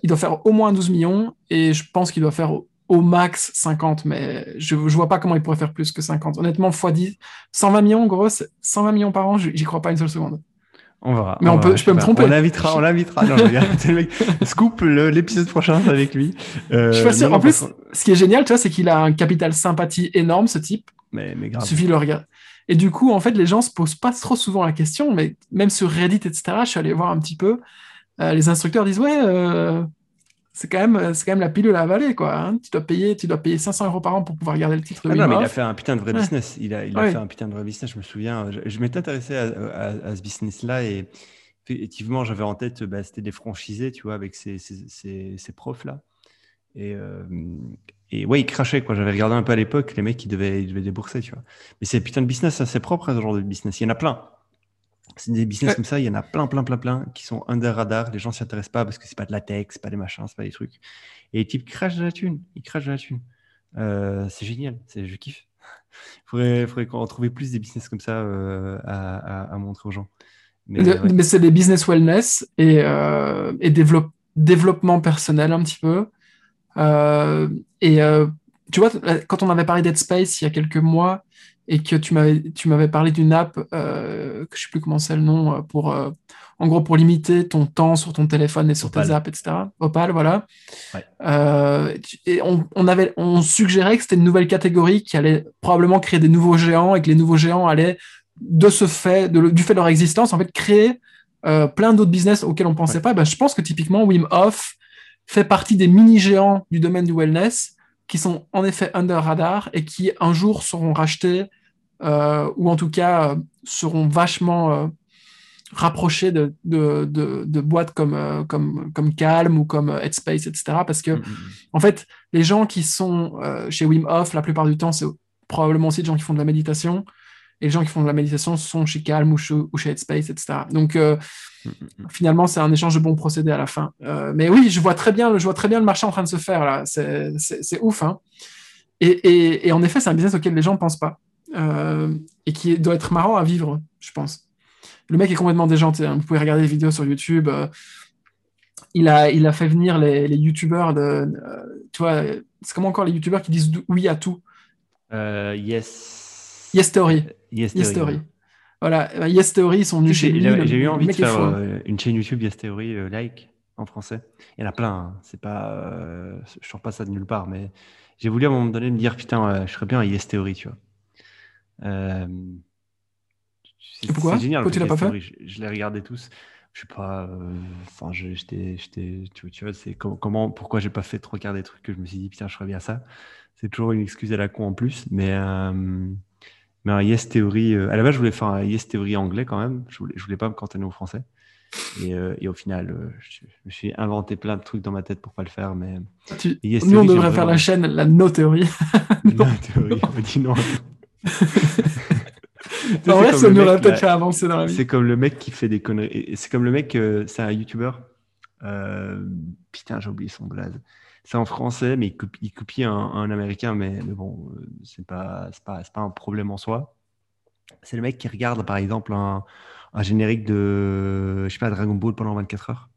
Il doit faire au moins 12 millions et je pense qu'il doit faire au, max 50, mais je ne vois pas comment il pourrait faire plus que 50. Honnêtement, x 10, 120 millions, gros, c'est 120 millions par an, j'y crois pas une seule seconde. On verra. Mais on peut- je peux me pas. tromper. On l'invitera, on l'invitera. Scoop l'épisode prochain avec lui. Euh, Je suis pas sûr. non, non, en plus, ce qui est génial, tu vois, c'est qu'il a un capital sympathie énorme, ce type. mais, mais grave. suffit le regarder. Et du coup, en fait, les gens se posent pas trop souvent la question, mais même sur Reddit, etc., je suis allé voir un petit peu. euh, les instructeurs disent ouais, euh, c'est quand même, c'est quand même la pilule à avaler, quoi. hein. Tu dois payer, tu dois payer 500 euros par an pour pouvoir garder le titre. Ah non, mais il a fait un putain de vrai Ouais. business. Il a, il a Ouais. fait un putain de vrai business. Je me souviens, je, je m'étais intéressé à, à- à ce business-là et effectivement, j'avais en tête, bah, c'était des franchisés, tu vois, avec ces, ces, ces- ces profs-là. Et, euh, et ouais, ils crachaient, quoi. J'avais regardé un peu à l'époque, les mecs, ils devaient, ils devaient débourser, tu vois. Mais c'est putain de business, assez propre, hein, ce genre de business. Il y en a plein. C'est des business Ouais. comme ça, il y en a plein, plein, plein, plein qui sont under radar. Les gens s'y intéressent pas parce que c'est pas de la tech, c'est pas des machins, c'est pas des trucs. Et les types crachent de la thune. Ils crachent de la thune. Euh, c'est génial, c'est, je kiffe. faudrait, faudrait qu'on trouve plus des business comme ça euh, à, à- à montrer aux gens. Mais, Le- ouais. mais c'est des business wellness et, euh, et développe- développement personnel un petit peu. Et tu vois, quand on avait parlé d'Headspace il y a quelques mois et que tu m'avais tu m'avais parlé d'une app, euh, que je sais plus comment c'est le nom, euh, pour, euh, en gros, pour limiter ton temps sur ton téléphone et sur tes apps, etc. Opal, voilà. Ouais. Euh, et on, on avait, on suggérait que c'était une nouvelle catégorie qui allait probablement créer des nouveaux géants et que les nouveaux géants allaient, de ce fait, de, du fait de leur existence, en fait, créer plein d'autres business auxquels on pensait Ouais. pas. Ben, je pense que typiquement, Wim Hof fait partie des mini-géants du domaine du wellness qui sont en effet under radar et qui un jour seront rachetés euh, ou en tout cas euh, seront vachement euh, rapprochés de, de, de, de boîtes comme, comme, comme Calm ou comme Headspace, etc. Parce que Mm, mm, mm. en fait, les gens qui sont chez Wim Hof, la plupart du temps, c'est probablement aussi des gens qui font de la méditation. Et les gens qui font de la méditation sont chez Calm ou chez, ou chez Headspace, etc. Donc, euh, Mm, mm, mm. finalement, c'est un échange de bons procédés à la fin. Mais oui, je vois très bien, le- je vois très bien le marché en train de se faire là. C'est ouf. Hein. Et, et, et en effet, c'est un business auquel les gens ne pensent pas. Euh, et qui doit être marrant à vivre, je pense. Le mec est complètement déjanté. hein. Vous pouvez regarder les vidéos sur YouTube. euh, il, a, il a fait venir les, les youtubeurs de. euh, tu vois, c'est comme encore les youtubeurs qui disent oui à tout? Yes. Yes Theory. Yes Yes Theory. Voilà, ben, Yes Theory, ils sont venus chez J'ai lui. j'ai eu envie de faire hein. une chaîne YouTube Yes Theory like en français. Il y en a plein. hein. C'est pas, euh, je sors pas ça de nulle part, mais j'ai voulu à un moment donné me dire putain, euh, je serais bien à Yes Theory, tu vois. Euh, c'est- pourquoi génial. Tu l'as pas fait? Theory. Je, je les regardais tous. Je sais pas. euh, Enfin, je- j'étais, j'étais, tu, tu vois, c'est com- comment, pourquoi j'ai pas fait trois quarts des trucs que je me suis dit putain, je ferais bien ça. C'est toujours une excuse à la con en plus, mais. euh, mais un Yes Theory, euh, à la base, je voulais faire un Yes Theory anglais quand même. Je voulais, je voulais pas me cantonner au français. Et, euh, et au final, euh, je, je me suis inventé plein de trucs dans ma tête pour pas le faire. Mais Tu- Yes Nous, on Theory, j'ai devrait faire la chaîne La No Theory. non, théorie, on dit non. C'est comme ça le nous mec, aurait peut-être là, fait avancer dans la vie. C'est comme le mec qui fait des conneries. C'est comme le mec, euh, c'est un youtubeur. Euh, putain, j'ai oublié son blaze. C'est en français, mais il copie, il copie un, un américain, mais, mais bon, euh, c'est pas, pas, pas un problème en soi. C'est le mec qui regarde, par exemple, un, un générique de, je sais pas, Dragon Ball pendant 24 heures.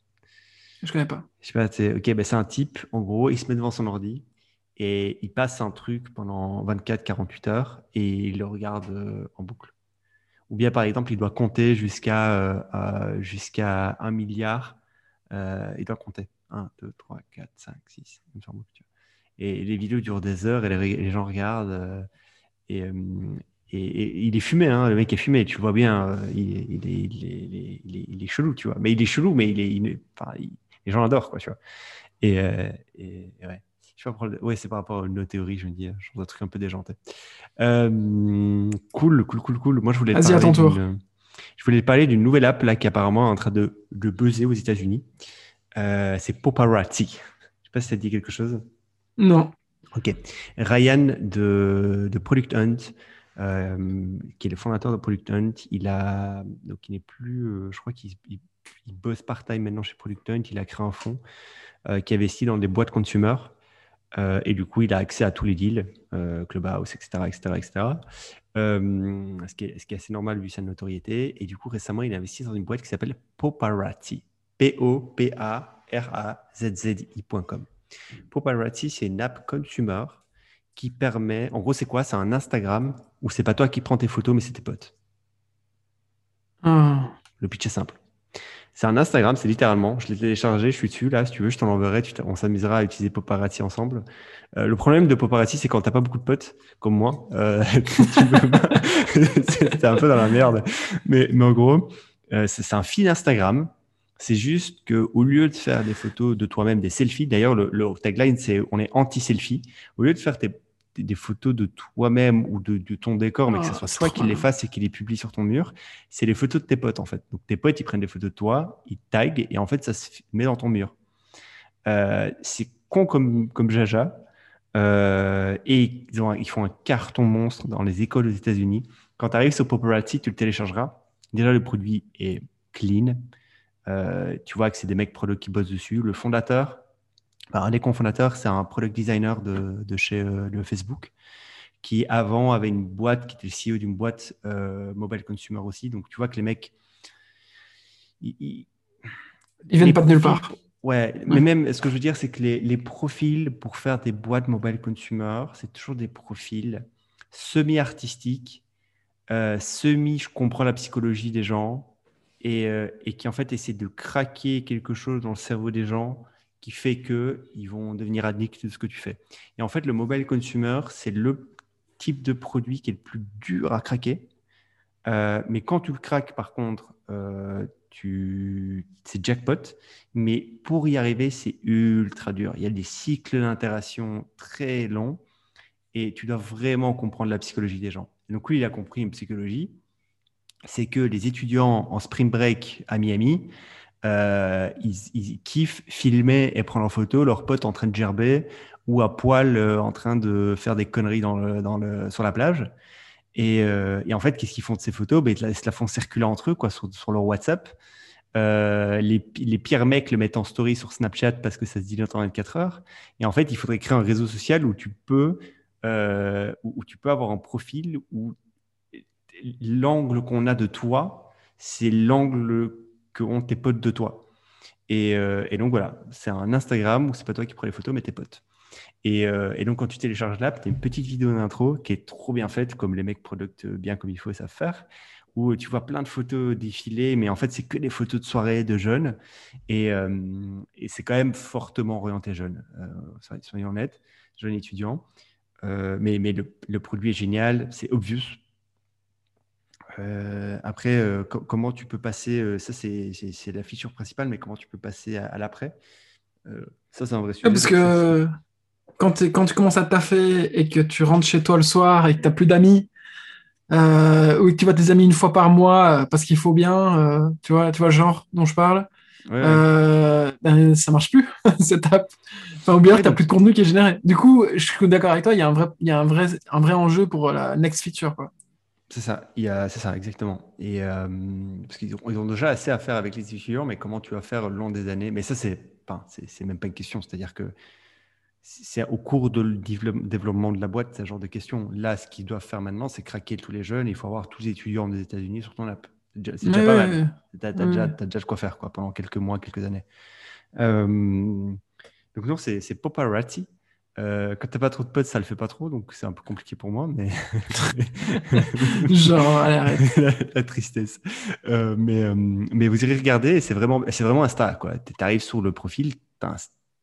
Je connais pas. Je sais pas, c'est ok, ben c'est un type, en gros, il se met devant son ordi et il passe un truc pendant 24-48 heures et il le regarde euh, en boucle. Ou bien, par exemple, il doit compter jusqu'à jusqu'à un milliard. il doit compter 1, 2, 3, 4, 5, 6. Et les vidéos durent des heures et les, gens regardent. et, et, il est fumé, hein, le mec est fumé, tu vois bien, il, est, il, chelou, tu vois. Mais il est chelou, mais il est, les gens adorent, quoi, tu vois. Et ouais. Ouais, c'est par rapport à nos théories, je me dis, je trouve un truc un peu déjanté. Euh, cool, cool, cool, cool. Moi, je voulais. Vas-y, à ton tour. Je voulais parler d'une nouvelle app là qui est apparemment en train de, de buzzer aux États-Unis. Euh, c'est Paparazzi. Je sais pas si ça te dit quelque chose. Non. Ok. Ryan de, de Product Hunt, euh, qui est le fondateur de Product Hunt, il a donc il n'est plus, je crois qu'il il, bosse part-time maintenant chez Product Hunt. Il a créé un fonds qui investit dans des boîtes consumer. Euh, et du coup, il a accès à tous les deals, euh, Clubhouse, etc., etc., etc. ce, qui est, ce, qui est, assez normal vu sa notoriété. Et du coup, récemment, il a investi dans une boîte qui s'appelle Poparazzi. P-O-P-A-R-A-Z-Z-I.com. Poparazzi, c'est une app consumer qui permet. En gros, c'est quoi? C'est un Instagram où c'est pas toi qui prends tes photos, mais c'est tes potes. Ah. Le pitch est simple. C'est un Instagram, c'est littéralement, je l'ai téléchargé, je suis dessus, là, si tu veux, je t'en enverrai, on s'amusera à utiliser Paparazzi ensemble. Euh, le problème de Paparazzi, c'est quand t'as pas beaucoup de potes, comme moi, euh, c'est un peu dans la merde. Mais, mais en gros, euh, c'est un fil Instagram. C'est juste que au lieu de faire des photos de toi-même, des selfies, d'ailleurs, le, le tagline, c'est on est anti-selfie. Au lieu de faire tes des, photos de toi-même ou de, ton décor, mais que ce oh, soit toi qui les fasse et qui les publie sur ton mur, c'est les photos de tes potes en fait. Donc tes potes, ils prennent des photos de toi, ils taguent et en fait, ça se met dans ton mur. Euh, c'est con comme, comme Jaja. Euh, et ils, ont, ils, font un carton monstre dans les écoles aux États-Unis. Quand tu arrives sur Paparazzi, tu le téléchargeras. Déjà, le produit est clean. Euh, tu vois que c'est des mecs produits qui bossent dessus. Le fondateur, un des cofondateurs, c'est un product designer de, chez euh, Facebook, qui avant avait une boîte, qui était le CEO d'une boîte euh, mobile consumer aussi. Donc tu vois que les mecs, ils, ils, viennent pas de nulle part. Ouais, mais même, ce que je veux dire, c'est que les, profils pour faire des boîtes mobile consumer, c'est toujours des profils semi-artistiques, euh, semi, je comprends la psychologie des gens, et, et, qui en fait essaient de craquer quelque chose dans le cerveau des gens qui fait qu'ils vont devenir addicts de ce que tu fais. Et en fait, le mobile consumer, c'est le type de produit qui est le plus dur à craquer. Euh, mais quand tu le craques, par contre, euh, tu... c'est jackpot. Mais pour y arriver, c'est ultra dur. Il y a des cycles d'interaction très longs et tu dois vraiment comprendre la psychologie des gens. donc, lui, il a compris une psychologie. C'est que les étudiants en spring break à Miami, euh, ils, kiffent filmer et prendre en photo leurs potes en train de gerber ou à poil euh, en train de faire des conneries dans sur la plage. Et, euh, et en fait, qu'est-ce qu'ils font de ces photos? Ben, Ils la, la font circuler entre eux quoi, sur, leur WhatsApp. les, pires mecs le mettent en story sur Snapchat parce que ça se dit en 24 heures. Et en fait, il faudrait créer un réseau social où tu peux, où tu peux avoir un profil où l'angle qu'on a de toi, c'est l'angle que ont tes potes de toi. Euh, et, donc voilà, c'est un Instagram où c'est pas toi qui prends les photos, mais tes potes. Et, euh, donc quand tu télécharges l'app, tu as une petite vidéo d'intro qui est trop bien faite, comme les mecs product bien comme il faut savent faire, où tu vois plein de photos défiler, mais en fait c'est que des photos de soirée de jeunes. Et, euh, c'est quand même fortement orienté jeune, soyons honnêtes, jeunes étudiants. mais mais le, le, produit est génial, c'est obvious euh, après, euh, comment tu peux passer, euh, ça c'est la feature principale, mais comment tu peux passer à, l'après? Ça c'est un vrai sujet. Parce que quand, quand, tu commences à taffer et que tu rentres chez toi le soir et que tu n'as plus d'amis, ou que tu vois tes amis une fois par mois parce qu'il faut bien, tu vois, tu vois le genre dont je parle, ben, ça marche plus cette app. Enfin, ou bien tu n'as plus de contenu qui est généré. Du coup, je suis d'accord avec toi, il y a un vrai, il y a un vrai, un vrai enjeu pour la next feature. Quoi. C'est ça, c'est ça, exactement. Et euh, parce qu'ils ont, ils ont, déjà assez à faire avec les étudiants, mais comment tu vas faire le long des années? Mais ça, c'est, enfin, c'est, même pas une question. C'est-à-dire que c'est au cours de le développement de la boîte, ce genre de questions. Là, ce qu'ils doivent faire maintenant, c'est craquer tous les jeunes. Il faut avoir tous les étudiants des États-Unis sur ton app. C'est déjà, pas mal. Tu as, déjà, déjà de quoi faire quoi, pendant quelques mois, quelques années. Euh, donc, non, c'est, Paparazzi. Euh, quand t'as pas trop de potes, ça le fait pas trop, donc c'est un peu compliqué pour moi, mais genre allez, arrête. la, la tristesse. Euh, mais, euh, mais vous irez regarder, c'est vraiment, c'est vraiment Insta quoi. T'arrives sur le profil, t'as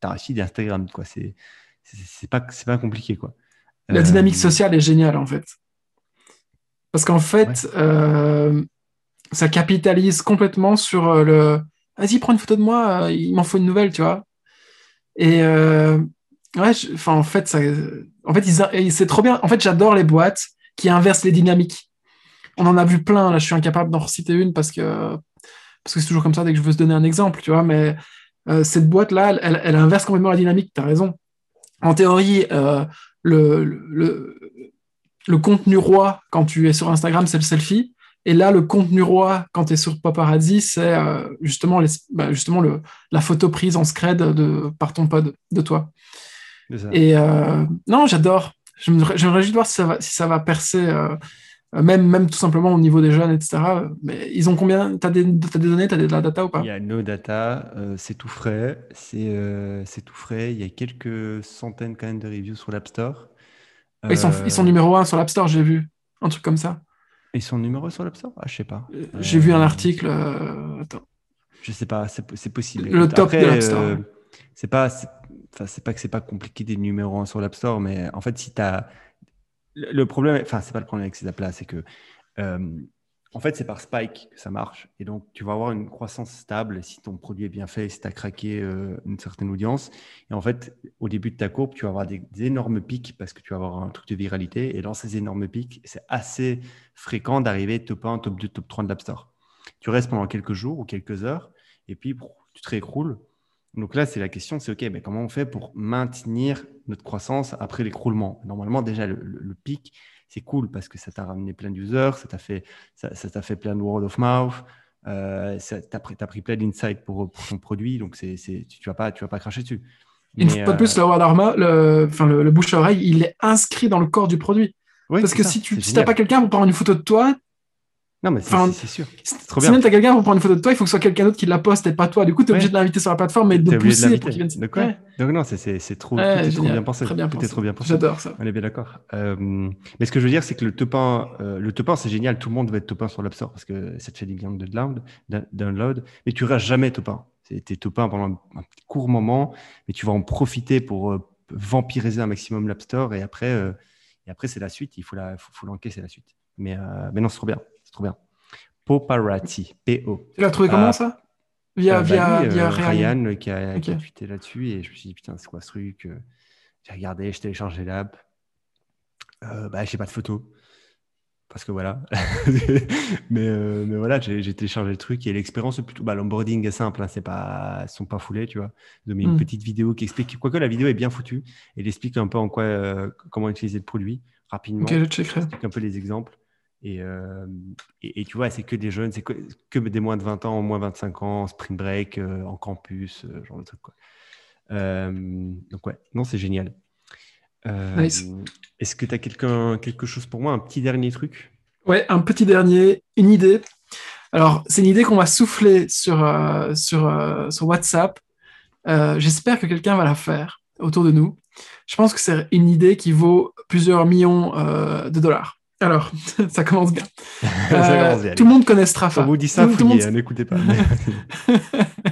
un, un feed d'Instagram quoi. C'est, c'est, pas, c'est pas compliqué quoi. La Euh, dynamique sociale est géniale en fait. Parce qu'en fait, euh, ça capitalise complètement sur euh, le vas-y, prends une photo de moi, euh, il m'en faut une nouvelle, tu vois. Et euh, ouais, en fait, en fait, c'est trop bien. En fait, j'adore les boîtes qui inversent les dynamiques. On en a vu plein, là, je suis incapable d'en reciter une parce que parce que c'est toujours comme ça dès que je veux se donner un exemple, tu vois. Mais euh, cette boîte-là, elle, elle- elle inverse complètement la dynamique, tu as raison. En théorie, euh, le, le, le- contenu roi quand tu es sur Instagram, c'est le selfie. Et là, le contenu roi quand tu es sur Paparazzi, c'est euh, justement, bah, justement le, la photo prise en scred de, par ton pod de toi. Et euh, non, j'adore. Réjouis de voir si ça va, si ça va percer, euh, même, même tout simplement au niveau des jeunes, etc. Mais ils ont combien? T'as des, t'as des données, t'as de la data ou pas? Il y a No Data, euh, c'est tout frais, c'est tout frais. Il y a quelques centaines quand même de reviews sur l'App Store. ils, sont, ils sont numéro un sur l'App Store, j'ai vu. Un truc comme ça. Ils sont numéro sur l'App Store? Ah, je sais pas. J'ai vu un article. attends. Je sais pas, c'est possible. Le Écoute, top de l'App Store. c'est pas, enfin, c'est pas que c'est pas compliqué des numéros 1 sur l'App Store, mais en fait, si tu as. Le problème, enfin, c'est pas le problème avec ces apps-là, c'est que. euh, en fait, c'est par spike que ça marche. Et donc, tu vas avoir une croissance stable si ton produit est bien fait, si tu as craqué euh, une certaine audience. Et en fait, au début de ta courbe, tu vas avoir des, des énormes pics parce que tu vas avoir un truc de viralité. Et dans ces énormes pics, c'est assez fréquent d'arriver top 1, top 2, top 3 de l'App Store. Tu restes pendant quelques jours ou quelques heures et puis tu te réécroules. Donc là, c'est la question, c'est OK, mais comment on fait pour maintenir notre croissance après l'écroulement? Normalement, déjà, le, le- le pic, c'est cool parce que ça t'a ramené plein d'users, ça t'a fait, ça, ça fait plein de word of mouth, euh, t'a pris, t'as pris plein d'insights pour, pour ton produit, donc tu ne vas, pas- tu vas pas cracher dessus. Une fois de plus, le word le, enfin, le, le bouche à oreille, il est inscrit dans le corps du produit. oui, Parce que ça, si tu c'est si pas quelqu'un pour prendre une photo de toi, Non, mais c'est, enfin, c'est- c'est sûr. si trop si bien. même t'as quelqu'un pour prendre une photo de toi, il faut que ce soit quelqu'un d'autre qui la poste et pas toi. Du coup, t'es Ouais. obligé de l'inviter sur la plateforme et de le de pousser pour qu'il vienne. Ouais. Ouais. Donc, non, c'est, c'est, c'est trop, Ouais, bien pensé. Très bien tout pensé. est trop bien pensé. J'adore ça. On est bien d'accord. Euh, mais ce que je veux dire, c'est que le top 1, euh, le top 1, c'est génial. Tout le monde veut être top 1 sur l'App Store parce que ça te fait des millions de download. Mais tu restes jamais top 1. C'est t'es top 1 pendant un, un court moment, mais tu vas en profiter pour euh, vampiriser un maximum l'App Store. Et après, et après c'est la suite. Il faut la, faut, faut l'encaisser la suite. Mais, mais non, c'est trop bien. C'est trop bien. Paparazzi, P-O. Tu l'as trouvé Ah. comment ça? Via, Euh, bah, via, lui, via euh, Ryan. Ryan euh, qui a, tweeté là-dessus et je me suis dit putain c'est quoi ce truc j'ai regardé je téléchargé l'app euh, bah j'ai pas de photo parce que voilà mais, euh, mais voilà j'ai j'ai téléchargé le truc et l'expérience plutôt bah, l'onboarding est simple hein, c'est pas ils sont pas foulés tu vois ils ont mis une Mm. petite vidéo qui explique quoique la vidéo est bien foutue elle explique un peu en quoi euh, comment utiliser le produit rapidement Ok, je checkerai. explique un peu les exemples. Et, euh, et, et tu vois, c'est que des jeunes, c'est que, que des moins de 20 ans, moins 25 ans, spring break, euh, en campus, euh, genre de truc. Quoi. Euh, donc ouais, non, c'est génial. Nice. Est-ce que tu as quelqu'un, quelque chose pour moi, un petit dernier truc? Ouais, un petit dernier, une idée. Alors, c'est une idée qu'on va souffler sur, sur, sur WhatsApp. J'espère que quelqu'un va la faire autour de nous. Je pense que c'est une idée qui vaut plusieurs millions de dollars. Alors, ça commence bien. Ça Euh, commence bien, tout le monde connaît Straffa. On vous dit ça, tout, tout le fouillez, monde- hein, n'écoutez pas.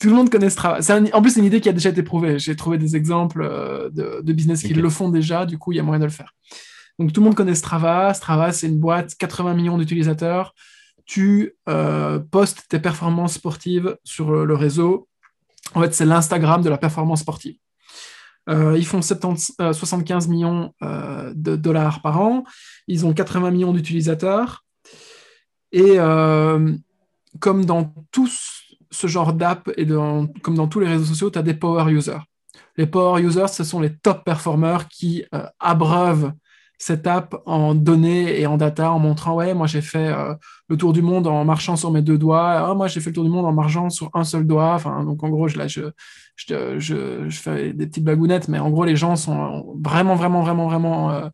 Tout le monde connaît Strava. Un- en plus, c'est une idée qui a déjà été prouvée. J'ai trouvé des exemples euh, de, de business qui le font déjà, du coup, il y a moyen de le faire. Donc, tout le monde connaît Strava. Strava, c'est une boîte, 80 millions d'utilisateurs. Tu euh, postes tes performances sportives sur le, le réseau. En fait, c'est l'Instagram de la performance sportive. Euh, ils font 70, euh, 75 millions euh, de dollars par an. Ils ont 80 millions d'utilisateurs. Et euh, comme dans tout ce genre d'app et comme dans tous les réseaux sociaux, tu as des power users. Les power users, ce sont les top performers qui euh, abreuvent cette app en données et en data en montrant ouais moi j'ai fait euh, le tour du monde en marchant sur mes deux doigts. Ah, moi j'ai fait le tour du monde en marchant sur un seul doigt. Enfin donc en gros je, je, je, je, fais des petites blagounettes. Mais en gros les gens sont vraiment vraiment vraiment vraiment euh,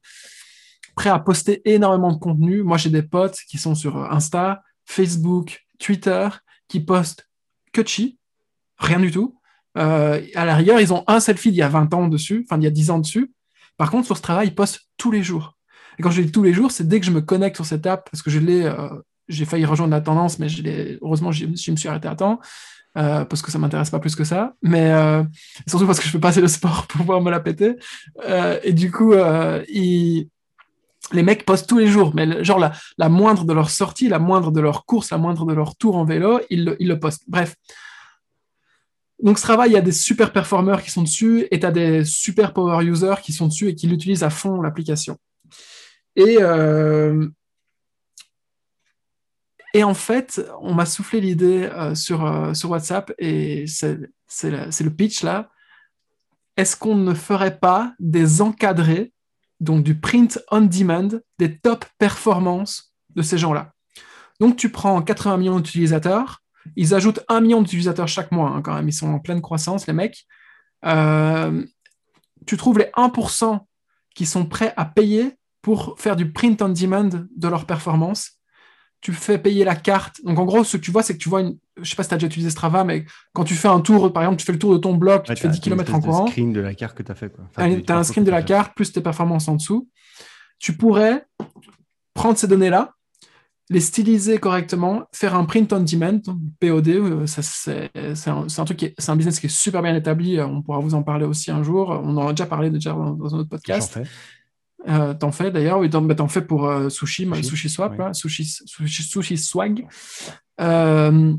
prêts à poster énormément de contenu. Moi j'ai des potes qui sont sur Insta Facebook Twitter qui postent que chi rien du tout. À la rigueur, ils ont un selfie d'il y a 20 ans dessus, enfin, il y a 10 ans dessus. Par contre, sur ce travail, ils postent tous les jours. Et quand je dis tous les jours, c'est dès que je me connecte sur cette app, parce que je l'ai, j'ai failli rejoindre la tendance, mais je heureusement, je, me suis arrêté à temps. parce que ça m'intéresse pas plus que ça, mais surtout parce que je fais pas assez de sport pour pouvoir me la péter. et du coup, ils, les mecs postent tous les jours, mais genre la, moindre de leur sortie, la moindre de leur course, la moindre de leur tour en vélo, ils le, postent. Bref. Donc, ce travail, il y a des super performeurs qui sont dessus et tu as des super power users qui sont dessus et qui l'utilisent à fond, l'application. Et, euh, en fait, on m'a soufflé l'idée euh, sur, euh, sur WhatsApp et c'est le pitch là. Est-ce qu'on ne ferait pas des encadrés donc du print on demand des top performances de ces gens-là? Donc tu prends 80 millions d'utilisateurs, ils ajoutent 1 million d'utilisateurs chaque mois hein, quand même, ils sont en pleine croissance les mecs. Euh, tu trouves les 1% qui sont prêts à payer pour faire du print on demand de leur performance tu fais payer la carte. Donc en gros, ce que tu vois, c'est que tu vois une. Je sais pas si tu as déjà utilisé Strava, mais quand tu fais un tour, par exemple, tu fais le tour de ton bloc, tu fais 10 km en courant. Tu as un screen de la carte que tu as fait. tu as un screen de la carte plus tes performances en dessous. Tu pourrais prendre ces données-là, les styliser correctement, faire un print on demand, POD, euh, c'est un, un, truc c'est un business qui est super bien établi. On pourra vous en parler aussi un jour. On en a déjà parlé déjà dans, dans un autre podcast. Euh, t'en fais d'ailleurs, oui, t'en, bah, fais pour euh, Sushi, Sushi, Swap, sushi, sushi, Swag. Euh,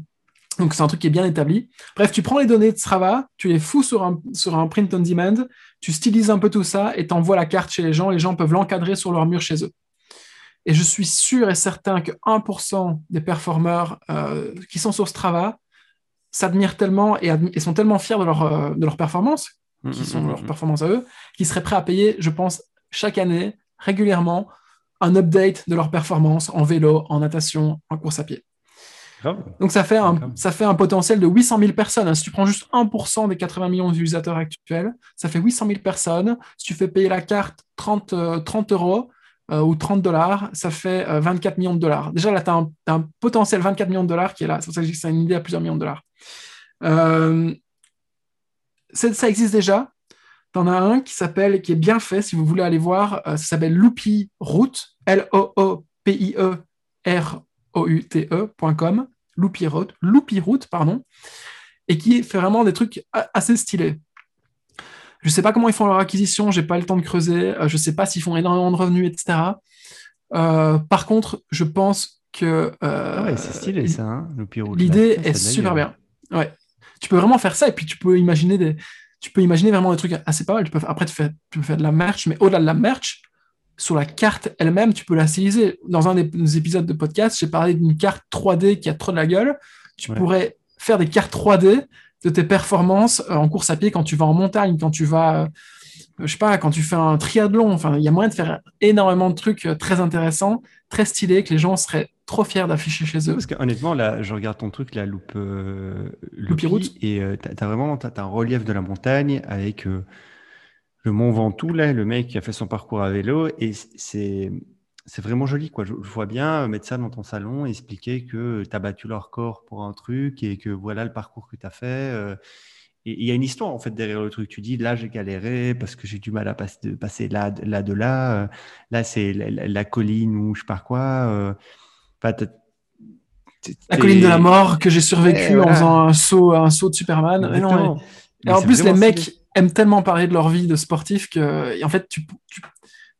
donc c'est un truc qui est bien établi. Bref, tu prends les données de Strava, tu les fous sur un, sur un print on demand, tu stylises un peu tout ça et t'envoies la carte chez les gens. Les gens peuvent l'encadrer sur leur mur chez eux. Et je suis sûr et certain que 1% des performeurs qui sont sur Strava s'admirent tellement et, et, sont tellement fiers de leur, de leur performance, qui mmh, sont mmh, leurs performances à eux, qu'ils seraient prêts à payer, je pense, chaque année, régulièrement, un update de leur performance en vélo, en natation, en course à pied. Donc ça fait, un, ça fait un potentiel de 800 000 personnes. Si tu prends juste 1% des 80 millions d'utilisateurs actuels, ça fait 800 000 personnes. Si tu fais payer la carte 30, 30 euh, euros euh, ou 30 dollars, ça fait 24 euh, millions de dollars. Déjà là, tu as, un potentiel 24 millions de dollars qui est là. C'est pour ça que c'est une idée à plusieurs millions de dollars. ça existe déjà. T'en as un qui s'appelle, qui est bien fait, si vous voulez aller voir, euh, ça s'appelle Loopy Route, L-O-O-P-I-E-R-O-U-T-E.com, Loopy Route, Loopy Route, pardon, et qui fait vraiment des trucs assez stylés. Je ne sais pas comment ils font leur acquisition, j'ai pas le temps de creuser, euh, je ne sais pas s'ils font énormément de revenus, etc. Euh, par contre, je pense que. ouais, c'est stylé ça, hein, L'idée est super bien. Ouais. Tu peux vraiment faire ça et puis tu peux imaginer des, tu peux imaginer vraiment des trucs assez pas mal. Tu peux, après, tu, peux faire de la merch, mais au-delà de la merch, sur la carte elle-même, tu peux la styliser. Dans un des, épisodes de podcast, j'ai parlé d'une carte 3D qui a trop de la gueule. Tu pourrais faire des cartes 3D de tes performances euh, en course à pied quand tu vas en montagne, quand tu vas, euh, je sais pas, quand tu fais un triathlon. Enfin, il y a moyen de faire énormément de trucs euh, très intéressants, très stylés, que les gens seraient trop fiers d'afficher chez eux. Parce qu'honnêtement, là, je regarde ton truc, la loupe, euh, route, et euh, tu as, vraiment as, un relief de la montagne avec euh, le mont Ventoux, là, le mec qui a fait son parcours à vélo, et c'est c'est vraiment joli. Quoi. Je, vois bien mettre ça dans ton salon, expliquer que tu as battu leur corps pour un truc et que voilà le parcours que tu as fait. et il y a une histoire en fait derrière le truc. Tu dis là j'ai galéré parce que j'ai du mal à passer de, passer là, là de là. Là c'est la, colline ou je sais pas quoi la colline de la mort que j'ai survécu en faisant un saut, un saut de Superman. Et, en plus, les mecs aiment tellement parler de leur vie de sportif que, en fait, tu,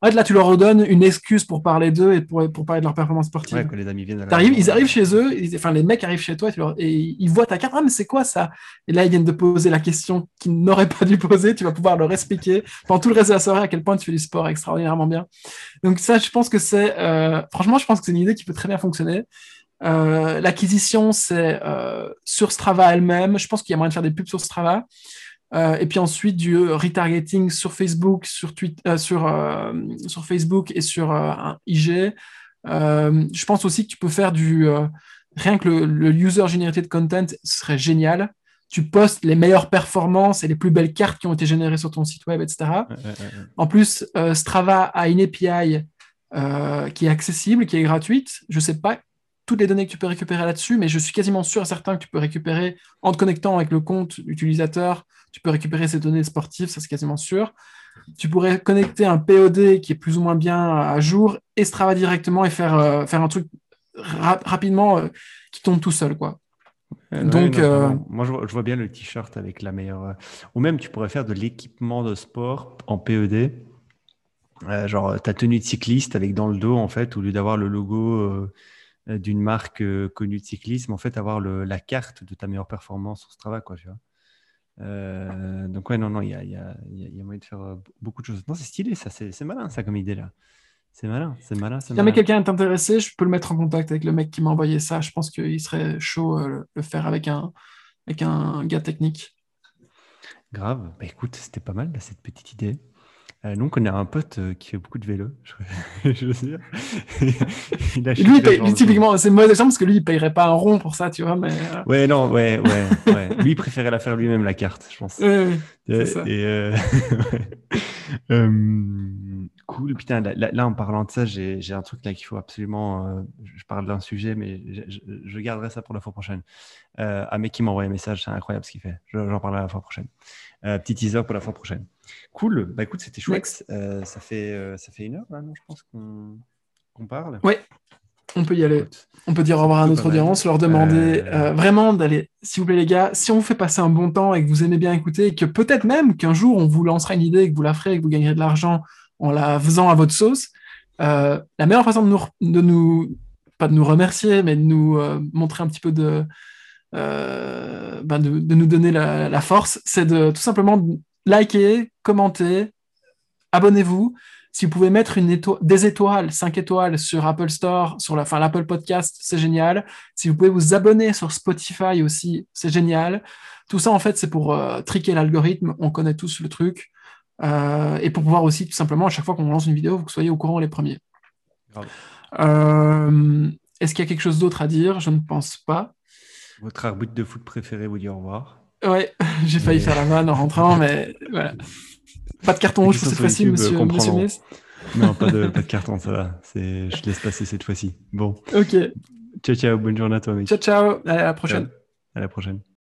en fait, là, tu leur redonnes une excuse pour parler d'eux et pour, pour parler de leur performance sportive. Ouais, les amis viennent ils arrivent chez eux, enfin, les mecs arrivent chez toi et, ils voient ta carte. Ah, mais c'est quoi ça? Et là, ils viennent de poser la question qu'ils n'auraient pas dû poser. Tu vas pouvoir leur expliquer pendant tout le reste de la soirée à quel point tu fais du sport extraordinairement bien. Donc, ça, je pense que c'est. Euh, franchement, je pense que c'est une idée qui peut très bien fonctionner. Euh, l'acquisition, c'est euh, sur Strava elle-même. Je pense qu'il y a moyen de faire des pubs sur Strava. Euh, et puis ensuite du retargeting sur Facebook, sur, Twitter, sur, sur Facebook et sur IG. je pense aussi que tu peux faire du... rien que le, user generated content serait génial. Tu postes les meilleures performances et les plus belles cartes qui ont été générées sur ton site web, etc. En plus, Strava a une API qui est accessible, qui est gratuite. Je ne sais pas toutes les données que tu peux récupérer là-dessus, mais je suis quasiment sûr et certain que tu peux récupérer, en te connectant avec le compte utilisateur, tu peux récupérer ces données sportives, ça c'est quasiment sûr. Tu pourrais connecter un POD qui est plus ou moins bien à jour et Strava directement et faire, euh, faire un truc rapidement euh, qui tombe tout seul, quoi. Donc, moi, je vois, bien le t-shirt avec la meilleure. Ou même, tu pourrais faire de l'équipement de sport en PED. Euh, genre ta tenue de cycliste avec dans le dos, en fait, au lieu d'avoir le logo euh, d'une marque euh, connue de cyclisme, en fait, avoir le, la carte de ta meilleure performance sur Strava, quoi, tu vois. donc, ouais, non, non, il y a, y, a, y a, moyen de faire beaucoup de choses. Non, c'est stylé, ça, c'est malin, ça, comme idée, là. C'est malin, c'est malin. Si jamais quelqu'un est intéressé, je peux le mettre en contact avec le mec qui m'a envoyé ça. Je pense qu'il serait chaud le faire avec un, avec un gars technique. Grave. Bah, écoute, c'était pas mal, cette petite idée. Euh, nous, on connaît un pote euh, qui fait beaucoup de vélo, je, veux dire. lui, typiquement, c'est mauvais exemple parce que lui, il payerait pas un rond pour ça, tu vois. Mais... Euh. Ouais, non, ouais, ouais, ouais. Lui, il préférait la faire lui-même, la carte, je pense. Ça. Et, cool. Putain, là, en parlant de ça, j'ai un truc là qu'il faut absolument. je parle d'un sujet, mais je, garderai ça pour la fois prochaine. un mec qui m'a envoyé un message, c'est incroyable ce qu'il fait. J'en parlerai la fois prochaine. petit teaser pour la fois prochaine. Cool. Bah écoute, c'était chouette. Euh, ça, fait, euh, ça fait une heure maintenant, je pense qu'on parle. Oui, on peut y aller. On peut dire au revoir à notre audience, leur demander euh, vraiment d'aller, s'il vous plaît les gars, si on vous fait passer un bon temps et que vous aimez bien écouter, et que peut-être même qu'un jour on vous lancera une idée et que vous la ferez et que vous gagnerez de l'argent en la faisant à votre sauce, la meilleure façon de nous, de nous, pas de nous remercier, mais de nous montrer un petit peu de, ben de, de, nous donner la, la force, c'est de tout simplement likez, commentez, abonnez-vous. Si vous pouvez mettre une des étoiles, 5 étoiles sur Apple Store, sur la, enfin, l'Apple Podcast, c'est génial. Si vous pouvez vous abonner sur Spotify aussi, c'est génial. Tout ça, en fait, c'est pour euh, triquer l'algorithme. On connaît tous le truc. Euh, et pour pouvoir aussi, tout simplement, à chaque fois qu'on lance une vidéo, vous soyez au courant les premiers. Euh, est-ce qu'il y a quelque chose d'autre à dire? Je ne pense pas. Votre arbitre de foot préféré vous dit au revoir. Ouais, j'ai failli faire la vanne en rentrant, mais voilà. Pas de carton rouge pour cette fois-ci, monsieur, monsieur Non, pas de, pas de carton, ça va. Je laisse passer cette fois-ci. Bon. Ok. Ciao, ciao. Bonne journée à toi, mec. Ciao, ciao. À la prochaine. À la prochaine.